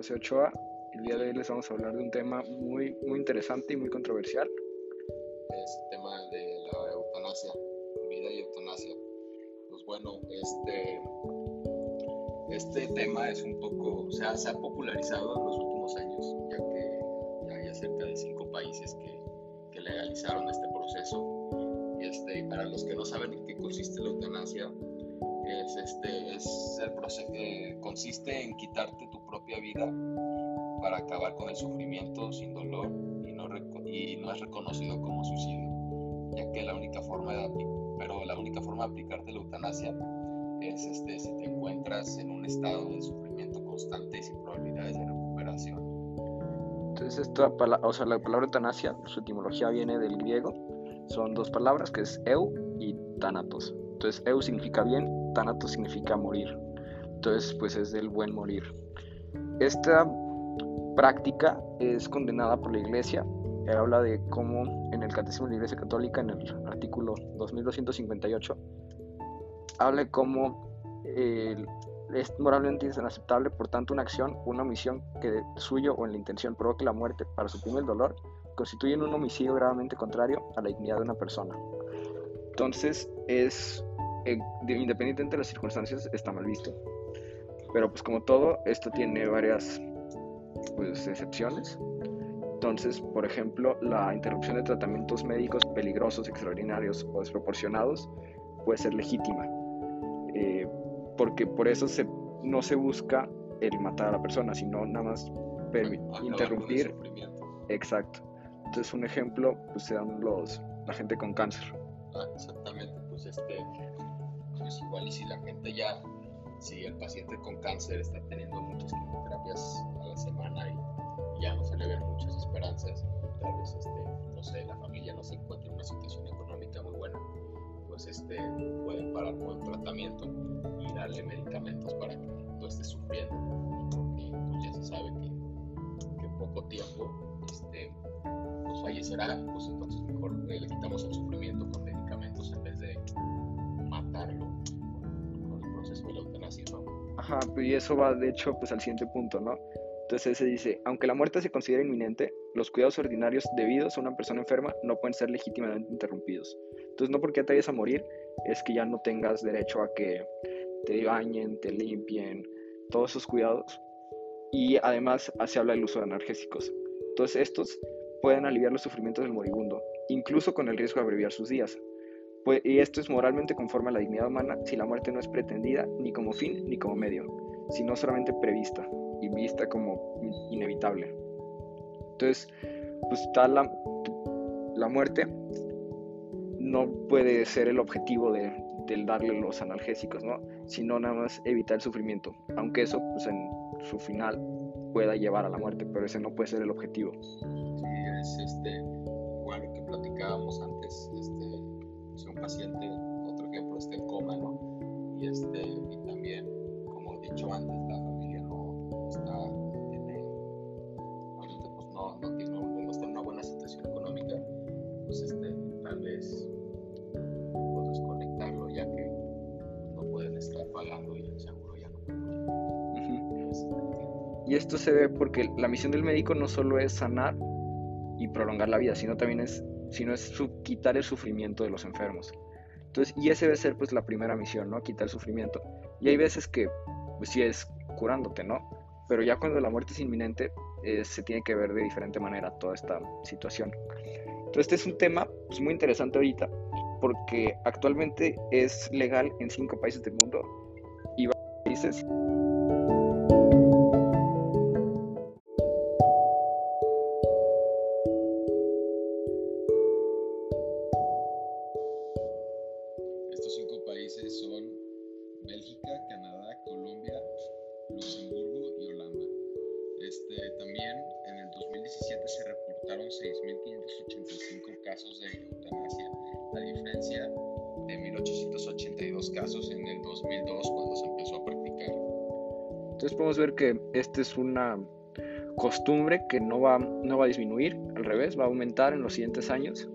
José Ochoa. El día de hoy les vamos a hablar de un tema muy, muy interesante y muy controversial. Es el tema de la eutanasia, vida y eutanasia. Pues bueno, este, este tema es un poco, se ha popularizado en los últimos años, ya que hay cerca de cinco países que, que legalizaron este proceso. Este, para los que no saben en qué consiste la eutanasia, es, este, es el proceso consiste en quitarte tu propia vida para acabar con el sufrimiento sin dolor y no, y no es reconocido como suicidio, ya que la única forma de, pero la única forma de aplicarte la eutanasia es este, si te encuentras en un estado de sufrimiento constante y sin probabilidades de recuperación. Entonces, esta o sea, la palabra eutanasia, su etimología viene del griego, son dos palabras que es eu y thanatos. Entonces, eu significa bien, thanatos significa morir. Entonces, pues es del buen morir. Esta práctica es condenada por la Iglesia. Habla de cómo en el Catecismo de la Iglesia Católica, en el artículo 2258, habla de cómo es moralmente inaceptable, por tanto, una acción, una omisión que suyo o en la intención provoque la muerte para suprimir el dolor, constituyen un homicidio gravemente contrario a la dignidad de una persona. Entonces, es eh, independientemente de las circunstancias, está mal visto. Pero pues como todo, esto tiene varias pues, excepciones. Entonces, por ejemplo, la interrupción de tratamientos médicos peligrosos, extraordinarios o desproporcionados puede ser legítima. Eh, porque por eso se, no se busca el matar a la persona, sino nada más interrumpir. Exacto. Entonces, un ejemplo, pues sean los, la gente con cáncer. Ah, exactamente, pues este, pues igual y si la gente ya si el paciente con cáncer está teniendo muchas quimioterapias a la semana y, ya no se le ven muchas esperanzas, tal vez este, no sé, la familia no se encuentra en una situación económica muy buena, pues este, pueden parar con el tratamiento y darle medicamentos para que no esté sufriendo, porque pues, ya se sabe que, en poco tiempo este, pues fallecerá, pues entonces mejor le quitamos el sufrimiento con Ajá, y eso va de hecho pues al siguiente punto, ¿no? Entonces se dice, aunque la muerte se considera inminente, los cuidados ordinarios debidos a una persona enferma no pueden ser legítimamente interrumpidos. Entonces no porque te vayas a morir es que ya no tengas derecho a que te bañen, te limpien, todos esos cuidados. Y además se habla del uso de analgésicos. Entonces estos pueden aliviar los sufrimientos del moribundo, incluso con el riesgo de abreviar sus días, pues, y esto es moralmente conforme a la dignidad humana si la muerte no es pretendida ni como fin ni como medio, sino solamente prevista y vista como inevitable. Entonces, pues está la, la muerte no puede ser el objetivo de, del darle los analgésicos, ¿no? Sino nada más evitar el sufrimiento, aunque eso pues en su final pueda llevar a la muerte, pero ese no puede ser el objetivo. Sí, es este, igual que platicábamos antes, este, paciente, otro ejemplo, está en coma, ¿no? Y, este, y también, como he dicho antes, la familia no está, tiene, pues no, no, no, está en una buena situación económica, pues este, tal vez pues desconectarlo ya que no pueden estar pagando y el seguro ya no. Y esto se ve porque la misión del médico no solo es sanar y prolongar la vida, sino también es sino es quitar el sufrimiento de los enfermos. Entonces, y esa debe ser pues la primera misión, ¿no? Quitar el sufrimiento. Y hay veces que, pues sí es curándote, ¿no? Pero ya cuando la muerte es inminente, eh, se tiene que ver de diferente manera toda esta situación. Entonces, este es un tema pues, muy interesante ahorita, porque actualmente es legal en cinco países del mundo y países casos de eutanasia, a diferencia de 1882 casos en el 2002 cuando se empezó a practicar. Entonces podemos ver que esta es una costumbre que no va, no va a disminuir, al revés, va a aumentar en los siguientes años.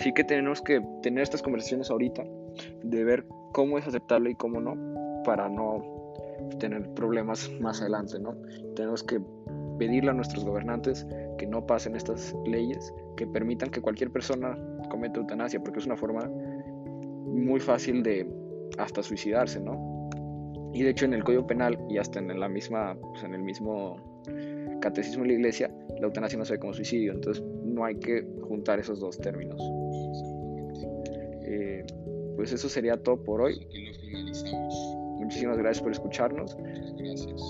Así que tenemos que tener estas conversaciones ahorita, de ver cómo es aceptable y cómo no, para no tener problemas más adelante, ¿no? Tenemos que pedirle a nuestros gobernantes que no pasen estas leyes, que permitan que cualquier persona cometa eutanasia, porque es una forma muy fácil de hasta suicidarse, ¿no? Y de hecho en el Código Penal y hasta en la misma, pues, en el mismo catecismo de la Iglesia, la eutanasia no se ve como suicidio, entonces no hay que juntar esos dos términos. Eh, pues eso sería todo por hoy. Muchísimas gracias por escucharnos. Gracias.